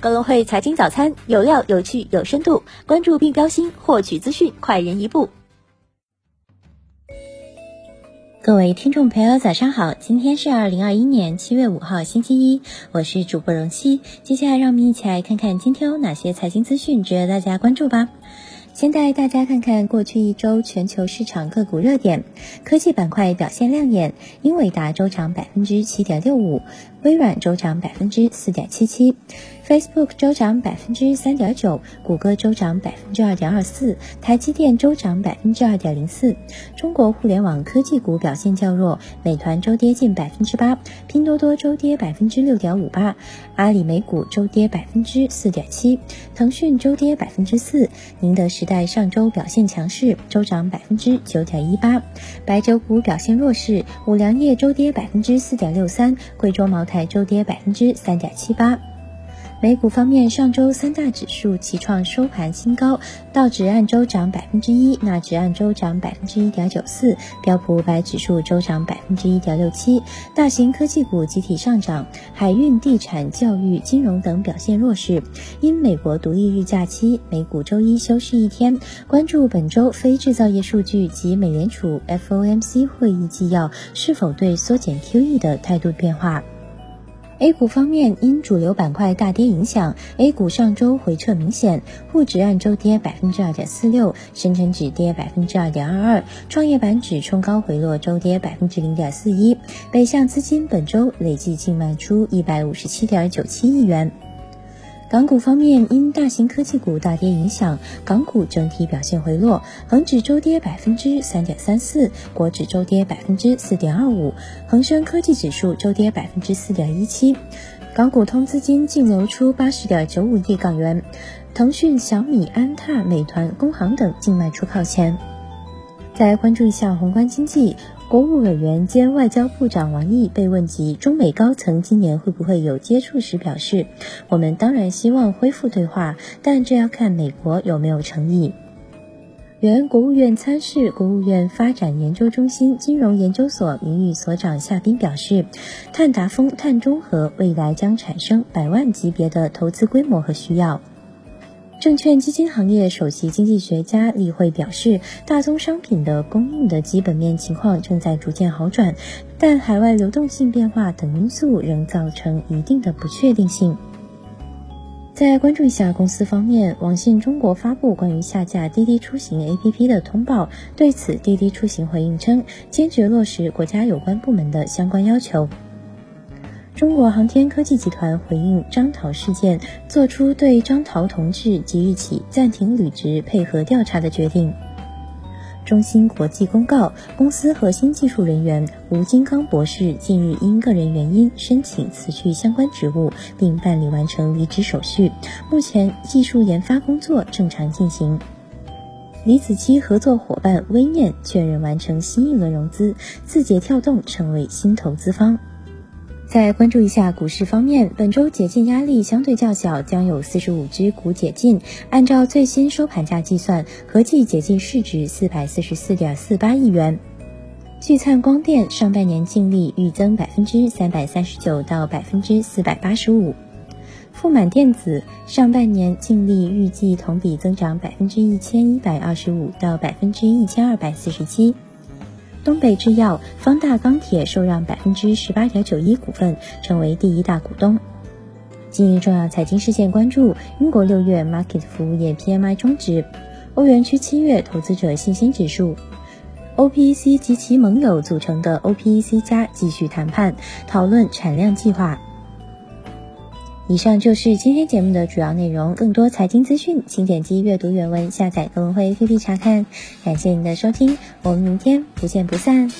高隆汇财经早餐有料、有趣、有深度，关注并标新，获取资讯快人一步。各位听众朋友，早上好！今天是二零二一年七月五号，星期一，我是主播荣熙。接下来，让我们一起来看看今天有哪些财经资讯值得大家关注吧。先带大家看看过去一周全球市场个股热点，科技板块表现亮眼，英伟达周涨百分之七点六五，微软周涨百分之四点七七。Facebook 周涨百分之三点九，谷歌周涨百分之二点二四，台积电周涨百分之二点零四。中国互联网科技股表现较弱，美团周跌近百分之八，拼多多周跌百分之六点五八，阿里美股周跌百分之四点七，腾讯周跌百分之四，宁德时在上周表现强势，周涨百分之九点一八。白酒股表现弱势，五粮液周跌百分之四点六三，贵州茅台周跌百分之三点七八。美股方面，上周三大指数齐创收盘新高，道指按周涨百分之一，纳指按周涨百分之一点九四，标普五百指数周涨百分之一点六七。大型科技股集体上涨，海运、地产、教育、金融等表现弱势。因美国独立日假期，美股周一休市一天。关注本周非制造业数据及美联储 FOMC 会议纪要是否对缩减 QE 的态度变化。A 股方面，因主流板块大跌影响，A 股上周回撤明显，沪指按周跌百分之二点四六，深成指跌百分之二点二二，创业板指冲高回落，周跌百分之零点四一。北向资金本周累计净卖出一百五十七点九七亿元。港股方面，因大型科技股大跌影响，港股整体表现回落。恒指周跌百分之三点三四，国指周跌百分之四点二五，恒生科技指数周跌百分之四点一七。港股通资金净流出八十点九五亿港元，腾讯、小米、安踏、美团、工行等净卖出靠前。再关注一下宏观经济。国务委员兼外交部长王毅被问及中美高层今年会不会有接触时表示：“我们当然希望恢复对话，但这要看美国有没有诚意。”原国务院参事、国务院发展研究中心金融研究所名誉所长夏斌表示：“碳达峰、碳中和未来将产生百万级别的投资规模和需要。”证券基金行业首席经济学家李慧表示，大宗商品的供应的基本面情况正在逐渐好转，但海外流动性变化等因素仍造成一定的不确定性。再关注一下公司方面，网信中国发布关于下架滴滴出行 APP 的通报，对此滴滴出行回应称，坚决落实国家有关部门的相关要求。中国航天科技集团回应张桃事件，作出对张桃同志即日起暂停履职配合调查的决定。中芯国际公告，公司核心技术人员吴金刚博士近日因个人原因申请辞去相关职务，并办理完成离职手续，目前技术研发工作正常进行。李子柒合作伙伴微念确认完成新一轮融资，字节跳动成为新投资方。再关注一下股市方面，本周解禁压力相对较小，将有四十五只股解禁。按照最新收盘价计算，合计解禁市值四百四十四点四八亿元。聚灿光电上半年净利预增百分之三百三十九到百分之四百八十五。富满电子上半年净利预计同比增长百分之一千一百二十五到百分之一千二百四十七。东北制药、方大钢铁受让百分之十八点九一股份，成为第一大股东。今日重要财经事件关注：英国六月 Market 服务业 PMI 终值，欧元区七月投资者信心指数，OPEC 及其盟友组成的 OPEC 加继续谈判讨论产量计划。以上就是今天节目的主要内容。更多财经资讯，请点击阅读原文下载高文汇 APP 查看。感谢您的收听，我们明天不见不散。